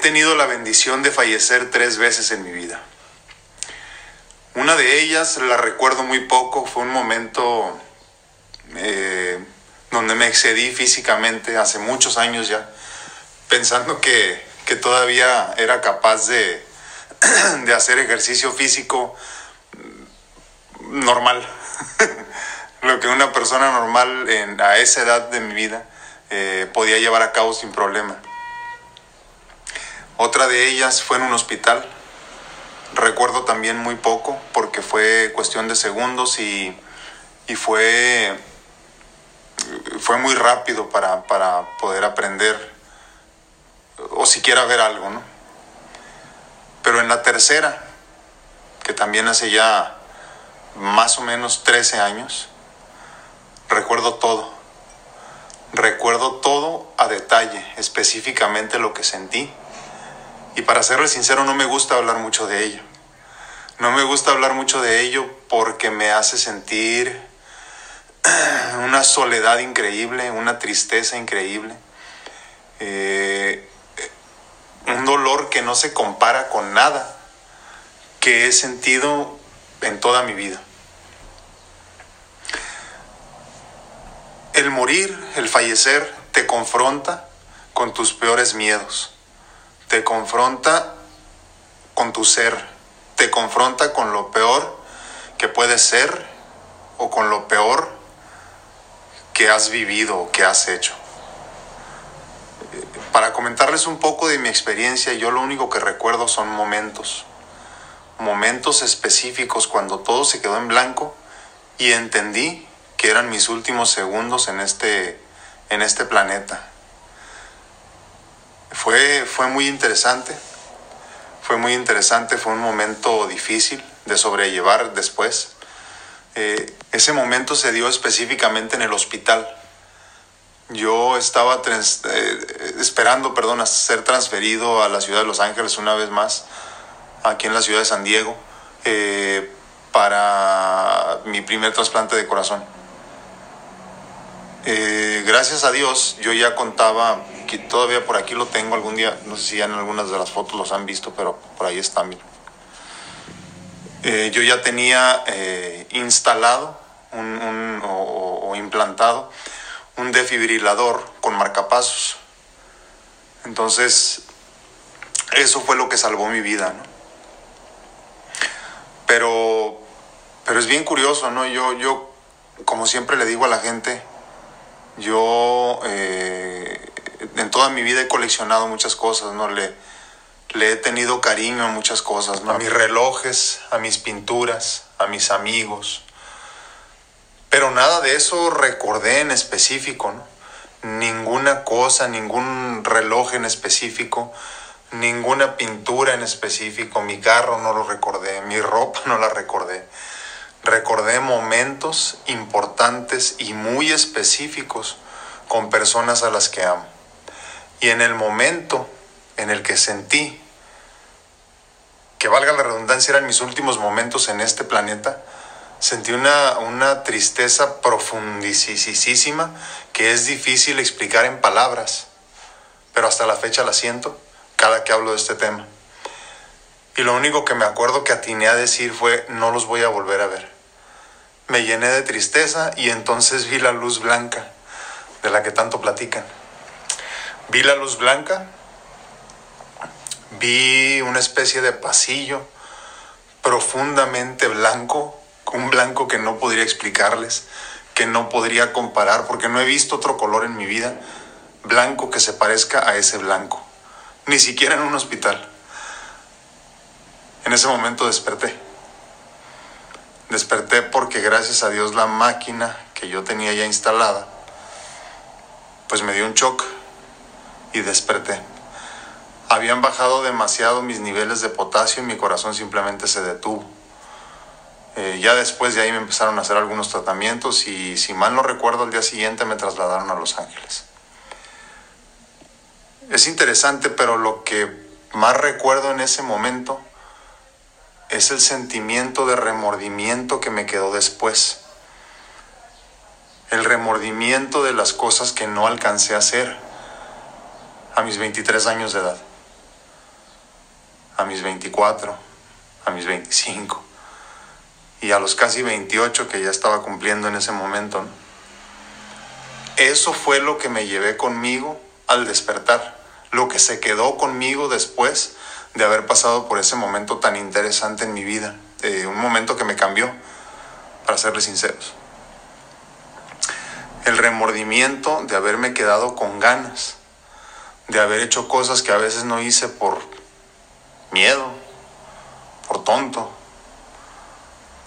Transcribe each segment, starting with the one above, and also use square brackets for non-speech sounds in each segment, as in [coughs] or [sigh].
tenido la bendición de fallecer tres veces en mi vida. Una de ellas la recuerdo muy poco, fue un momento eh, donde me excedí físicamente hace muchos años ya, pensando que, que todavía era capaz de, [clears throat] de hacer ejercicio físico normal, [laughs] lo que una persona normal a esa edad de mi vida eh, podía llevar a cabo sin problema. Otra de ellas fue en un hospital. Recuerdo también muy poco porque fue cuestión de segundos y, y fue, fue muy rápido para, para poder aprender o siquiera ver algo, ¿no? Pero en la tercera, que también hace ya más o menos 13 años, recuerdo todo. Recuerdo todo a detalle, específicamente lo que sentí. Y para serle sincero, no me gusta hablar mucho de ello. No me gusta hablar mucho de ello porque me hace sentir [clears throat] una soledad increíble, una tristeza increíble, eh, un dolor que no se compara con nada que he sentido en toda mi vida. El morir, el fallecer, te confronta con tus peores miedos, te confronta con tu ser, te confronta con lo peor que puedes ser o con lo peor que has vivido o que has hecho. Para comentarles un poco de mi experiencia, yo lo único que recuerdo son momentos, momentos específicos cuando todo se quedó en blanco y entendí que eran mis últimos segundos en este, en este planeta. Fue, fue muy interesante, fue muy interesante, fue un momento difícil de sobrellevar después. Eh, ese momento se dio específicamente en el hospital. Yo estaba eh, esperando, perdón, a ser transferido a la ciudad de Los Ángeles una vez más aquí en la ciudad de San Diego eh, para mi primer trasplante de corazón. Gracias a Dios yo ya contaba, todavía por aquí lo tengo algún día, no sé si ya en algunas de las fotos los han visto, pero por ahí está, eh, yo ya tenía instalado o, o, implantado un defibrilador con marcapasos. Entonces, eso fue lo que salvó mi vida. Pero, pero es bien curioso, ¿no? Yo, yo, como siempre le digo a la gente, yo eh, en toda mi vida he coleccionado muchas cosas, ¿no? Le, le he tenido cariño a muchas cosas, ¿no? A mis relojes, a mis pinturas, a mis amigos. Pero nada de eso recordé en específico, ¿no? Ninguna cosa, ningún reloj en específico ninguna pintura en específico, mi carro no lo recordé, mi ropa [laughs] no la recordé. Recordé momentos importantes y muy específicos con personas a las que amo. Y en el momento en el que sentí que valga la redundancia, eran mis últimos momentos en este planeta, sentí una, una tristeza profundísima que es difícil explicar en palabras, pero hasta la fecha la siento cada que hablo de este tema. Y lo único que me acuerdo que atiné a decir fue, no los voy a volver a ver. Me llené de tristeza y entonces vi la luz blanca de la que tanto platican. Vi la luz blanca, vi una especie de pasillo profundamente blanco, un blanco que no podría explicarles, que no podría comparar, porque no he visto otro color en mi vida blanco que se parezca a ese blanco ni siquiera en un hospital. En ese momento desperté. Desperté porque gracias a Dios la máquina que yo tenía ya instalada, pues me dio un shock y desperté. Habían bajado demasiado mis niveles de potasio y mi corazón simplemente se detuvo. Eh, ya después de ahí me empezaron a hacer algunos tratamientos y si mal no recuerdo al día siguiente me trasladaron a Los Ángeles es interesante, pero lo que más recuerdo en ese momento es el sentimiento de remordimiento que me quedó después. El remordimiento de las cosas que no alcancé a hacer a mis 23 años de edad. a mis 24, a mis 25 y a los casi 28 que ya estaba cumpliendo en ese momento. Eso fue lo que me llevé conmigo al despertar, lo que se quedó conmigo después de haber pasado por ese momento tan interesante en mi vida, eh, un momento que me cambió, para serles sinceros. El remordimiento de haberme quedado con ganas, de haber hecho cosas que a veces no hice por miedo, por tonto,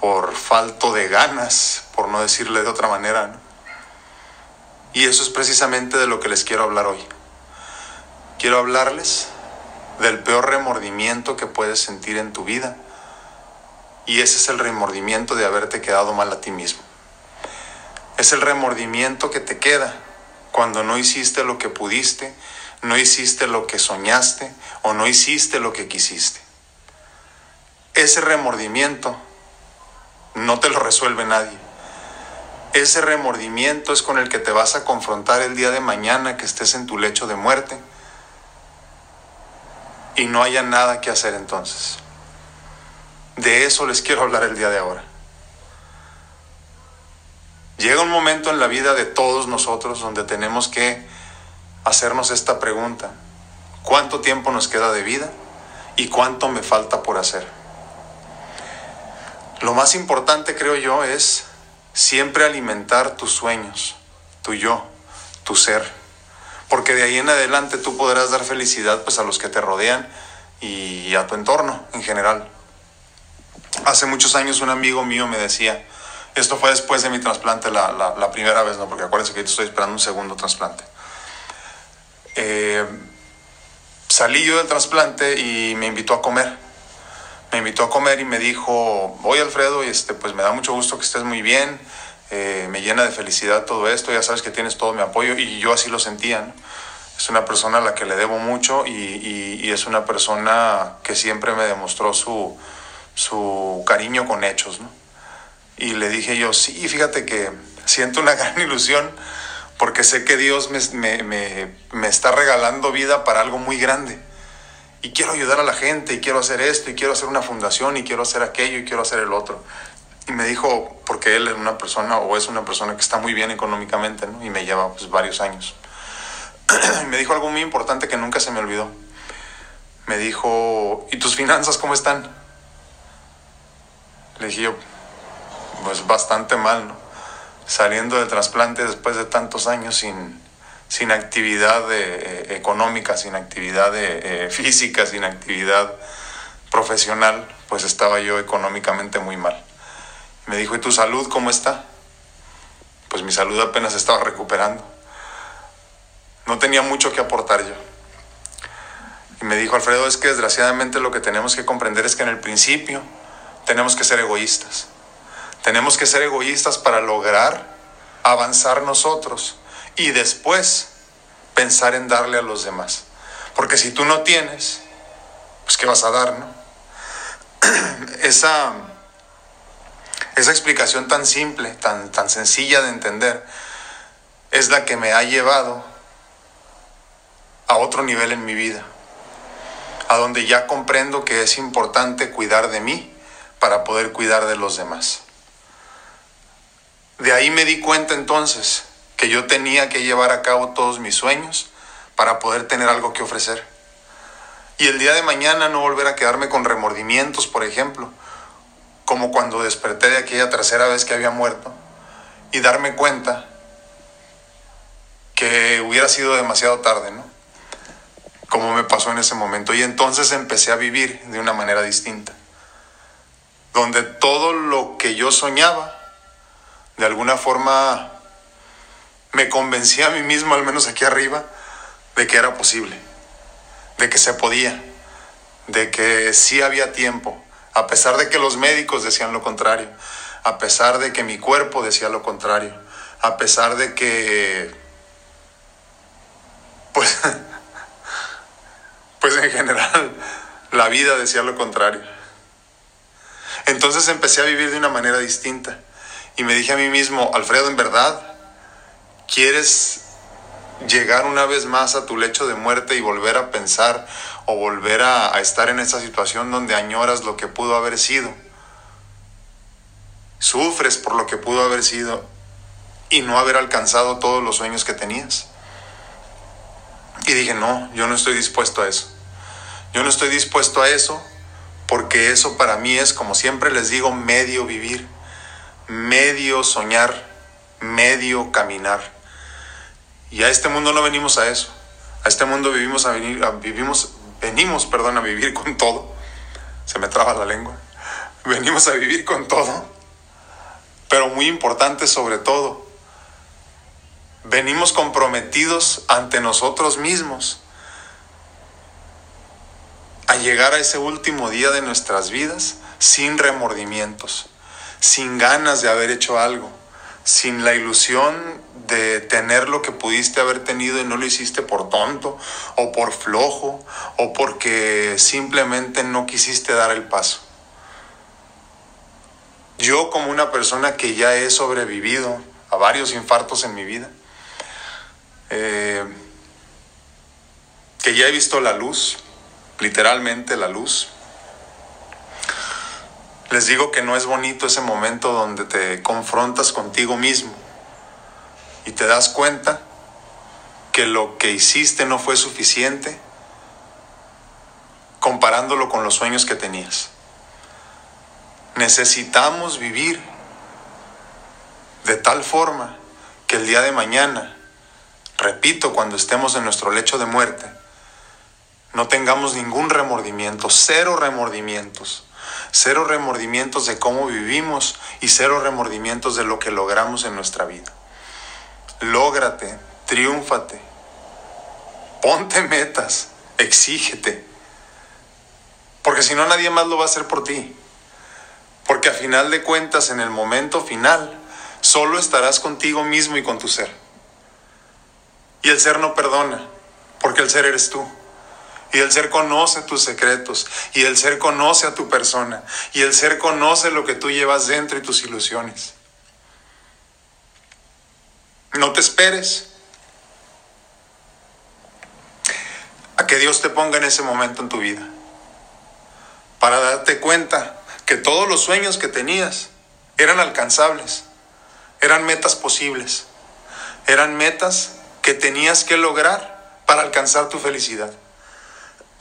por falto de ganas, por no decirle de otra manera. Y eso es precisamente de lo que les quiero hablar hoy. Quiero hablarles del peor remordimiento que puedes sentir en tu vida. Y ese es el remordimiento de haberte quedado mal a ti mismo. Es el remordimiento que te queda cuando no hiciste lo que pudiste, no hiciste lo que soñaste o no hiciste lo que quisiste. Ese remordimiento no te lo resuelve nadie. Ese remordimiento es con el que te vas a confrontar el día de mañana que estés en tu lecho de muerte y no haya nada que hacer entonces. De eso les quiero hablar el día de ahora. Llega un momento en la vida de todos nosotros donde tenemos que hacernos esta pregunta. ¿Cuánto tiempo nos queda de vida y cuánto me falta por hacer? Lo más importante creo yo es siempre alimentar tus sueños, tu yo, tu ser porque de ahí en adelante tú podrás dar felicidad pues a los que te rodean y a tu entorno en general. Hace muchos años un amigo mío me decía, esto fue después de mi trasplante la, primera vez, ¿no? porque acuérdense que estoy esperando un segundo trasplante. Eh, salí yo del trasplante y me invitó a comer. Me invitó a comer y me dijo, oye Alfredo, y este, pues me da mucho gusto que estés muy bien, eh, me llena de felicidad todo esto, ya sabes que tienes todo mi apoyo y yo así lo sentía. Es una persona a la que le debo mucho y, es una persona que siempre me demostró su, su cariño con hechos. Y le dije yo, sí, fíjate que siento una [laughs] gran ilusión porque sé que Dios me, me, me está regalando vida para algo muy grande y quiero ayudar a la gente y quiero hacer esto y quiero hacer una fundación y quiero hacer aquello y quiero hacer el otro. Y me dijo, porque él es una persona o es una persona que está muy bien económicamente, ¿no? Y me lleva pues, varios años. [clears throat] me dijo algo muy importante que nunca se me olvidó. Me dijo, ¿y tus finanzas cómo están? Le dije yo, pues bastante mal, ¿no? Saliendo del trasplante después de tantos años sin, sin actividad eh, económica, sin actividad eh, física, sin actividad profesional, pues estaba yo económicamente muy mal. Me dijo, ¿y tu salud cómo está? Pues mi salud apenas estaba recuperando. No tenía mucho que aportar yo. Y me dijo, Alfredo, es que desgraciadamente lo que tenemos que comprender es que en el principio tenemos que ser egoístas. Tenemos que ser egoístas para lograr avanzar nosotros y después pensar en darle a los demás. Porque si tú no tienes, pues ¿qué vas a dar, no? [clears throat] Esa esa explicación tan simple, tan, tan sencilla de entender, es la que me ha llevado a otro nivel en mi vida, a donde ya comprendo que es importante cuidar de mí para poder cuidar de los demás. De ahí me di cuenta entonces que yo tenía que llevar a cabo todos mis sueños para poder tener algo que ofrecer. Y el día de mañana no volver a quedarme con remordimientos, por ejemplo, como cuando desperté de aquella tercera vez que había muerto y darme cuenta que hubiera sido demasiado tarde, ¿no? Como me pasó en ese momento. Y entonces empecé a vivir de una manera distinta, donde todo lo que yo soñaba, de alguna forma, me convencía a mí mismo, al menos aquí arriba, de que era posible, de que se podía, de que sí había tiempo, a pesar de que los médicos decían lo contrario, a pesar de que mi cuerpo decía lo contrario, a pesar de que, pues, [laughs] pues en general la vida decía lo contrario. Entonces empecé a vivir de una manera distinta y me dije a mí mismo, Alfredo, en verdad, ¿quieres llegar una vez más a tu lecho de muerte y volver a pensar o volver a, a estar en esa situación donde añoras lo que pudo haber sido. Sufres por lo que pudo haber sido y no haber alcanzado todos los sueños que tenías. Y dije, no, yo no estoy dispuesto a eso. Yo no estoy dispuesto a eso porque eso para mí es, como siempre les digo, medio vivir, medio soñar, medio caminar. Y a este mundo no venimos a eso. A este mundo vivimos a venir, vivimos, venimos, perdón, a vivir con todo. Se me traba la lengua. Venimos a vivir con todo. Pero muy importante sobre todo, venimos comprometidos ante nosotros mismos a llegar a ese último día de nuestras vidas sin remordimientos, sin ganas de haber hecho algo, sin la ilusión de tener lo que pudiste haber tenido y no lo hiciste por tonto o por flojo o porque simplemente no quisiste dar el paso. Yo como una persona que ya he sobrevivido a varios infartos en mi vida, eh, que ya he visto la luz, literalmente la luz, les digo que no es bonito ese momento donde te confrontas contigo mismo y te das cuenta que lo que hiciste no fue suficiente comparándolo con los sueños que tenías. Necesitamos vivir de tal forma que el día de mañana repito, cuando estemos en nuestro lecho de muerte, no tengamos ningún remordimiento, cero remordimientos, cero remordimientos de cómo vivimos y cero remordimientos de lo que logramos en nuestra vida. Lógrate, triúnfate, ponte metas, exígete, porque si no nadie más lo va a hacer por ti. Porque a final de cuentas, en el momento final, solo estarás contigo mismo y con tu ser. Y el ser no perdona, porque el ser eres tú. Y el ser conoce tus secretos. Y el ser conoce a tu persona. Y el ser conoce lo que tú llevas dentro y tus ilusiones. No te esperes a que Dios te ponga en ese momento en tu vida. Para darte cuenta que todos los sueños que tenías eran alcanzables. Eran metas posibles. Eran metas que tenías que lograr para alcanzar tu felicidad.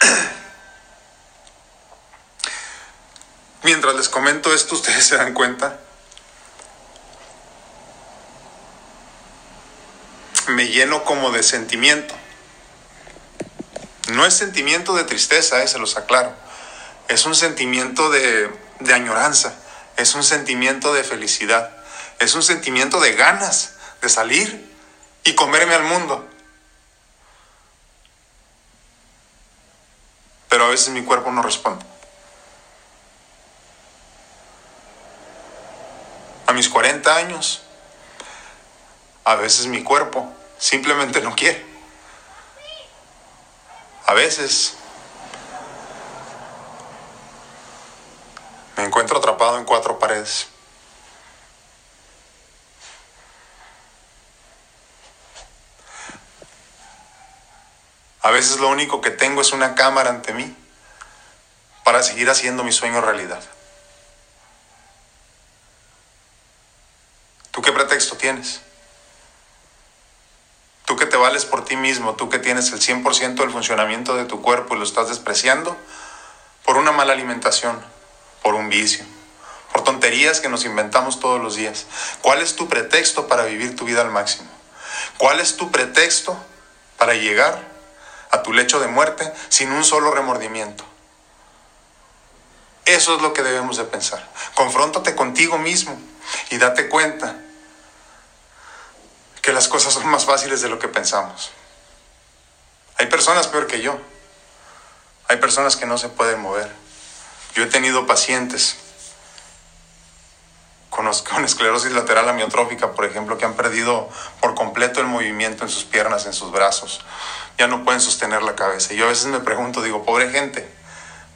[coughs] Mientras les comento esto, ustedes se dan cuenta. Me lleno como de sentimiento. No es sentimiento de tristeza, eh, se los aclaro. Es un sentimiento de, de añoranza. Es un sentimiento de felicidad. Es un sentimiento de ganas de salir y comerme al mundo. Pero a veces mi cuerpo no responde. A mis 40 años, a veces mi cuerpo simplemente no quiere. A veces me encuentro atrapado en cuatro paredes. A veces lo único que tengo es una cámara ante mí para seguir haciendo mi sueño realidad. ¿Tú qué pretexto tienes? Tú que te vales por ti mismo, tú que tienes el 100% del funcionamiento de tu cuerpo y lo estás despreciando por una mala alimentación, por un vicio, por tonterías que nos inventamos todos los días. ¿Cuál es tu pretexto para vivir tu vida al máximo? ¿Cuál es tu pretexto para llegar a tu lecho de muerte sin un solo remordimiento. Eso es lo que debemos de pensar. Confróntate contigo mismo y date cuenta que las cosas son más fáciles de lo que pensamos. Hay personas peor que yo. Hay personas que no se pueden mover. Yo he tenido pacientes con, esclerosis lateral amiotrófica, por ejemplo, que han perdido por completo el movimiento en sus piernas, en sus brazos, ya no pueden sostener la cabeza. Y yo a veces me pregunto, digo, pobre gente,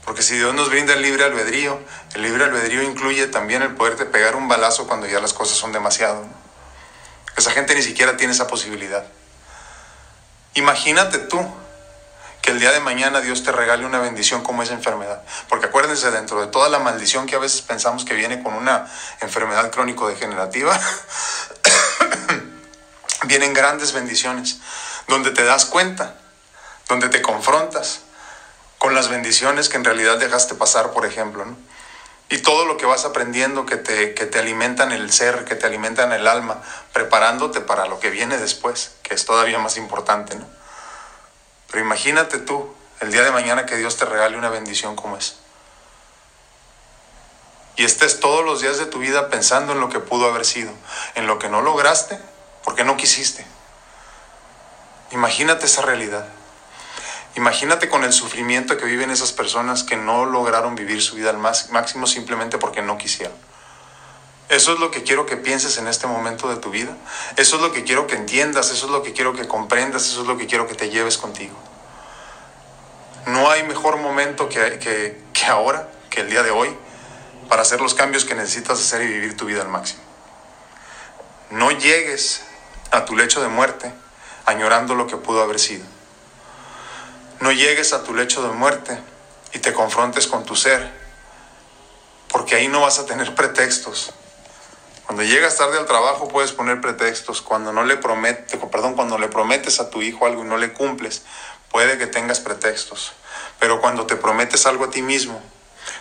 porque si Dios nos brinda el libre albedrío, el libre albedrío incluye también el poderte pegar un balazo cuando ya las cosas son demasiado. Esa gente ni siquiera tiene esa posibilidad. Imagínate tú que el día de mañana Dios te regale una bendición como esa enfermedad. Porque acuérdense, dentro de toda la maldición que a veces pensamos que viene con una enfermedad crónico-degenerativa, [coughs] vienen grandes bendiciones, donde te das cuenta, donde te confrontas con las bendiciones que en realidad dejaste pasar, por ejemplo. Y todo lo que vas aprendiendo que te, que te alimentan el ser, que te alimentan el alma, preparándote para lo que viene después, que es todavía más importante, ¿no? Pero imagínate tú, el día de mañana que Dios te regale una bendición como esa. Y estés todos los días de tu vida pensando en lo que pudo haber sido, en lo que no lograste, porque no quisiste. Imagínate esa realidad. Imagínate con el sufrimiento que viven esas personas que no lograron vivir su vida al máximo simplemente porque no quisieron. Eso es lo que quiero que pienses en este momento de tu vida. Eso es lo que quiero que entiendas, eso es lo que quiero que comprendas, eso es lo que quiero que te lleves contigo. No hay mejor momento que, que, ahora, que el día de hoy, para hacer los cambios que necesitas hacer y vivir tu vida al máximo. No llegues a tu lecho de muerte añorando lo que pudo haber sido. No llegues a tu lecho de muerte y te confrontes con tu ser, porque ahí no vas a tener [laughs] pretextos. Cuando llegas tarde al trabajo puedes poner pretextos. Cuando no le prometes, perdón, cuando le prometes a tu hijo algo y no le cumples, puede que tengas pretextos. Pero cuando te prometes algo a ti mismo,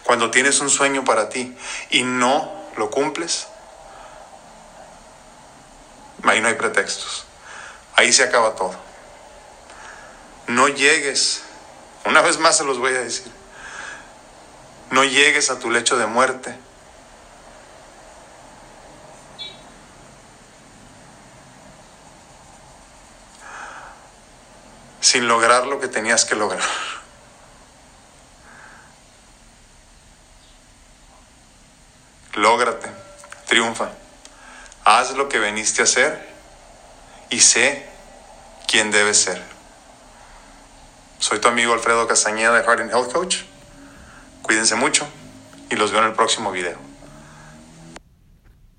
cuando tienes un sueño para ti y no lo cumples, ahí no hay pretextos. Ahí se acaba todo no llegues, una vez más se los voy a decir, no llegues a tu lecho de muerte. Sin lograr lo que tenías que lograr. Lógrate, triunfa, haz lo que veniste a hacer y sé quién debes ser. Soy tu amigo Alfredo Castañeda de Heart and Health Coach. Cuídense mucho y los veo en el próximo video.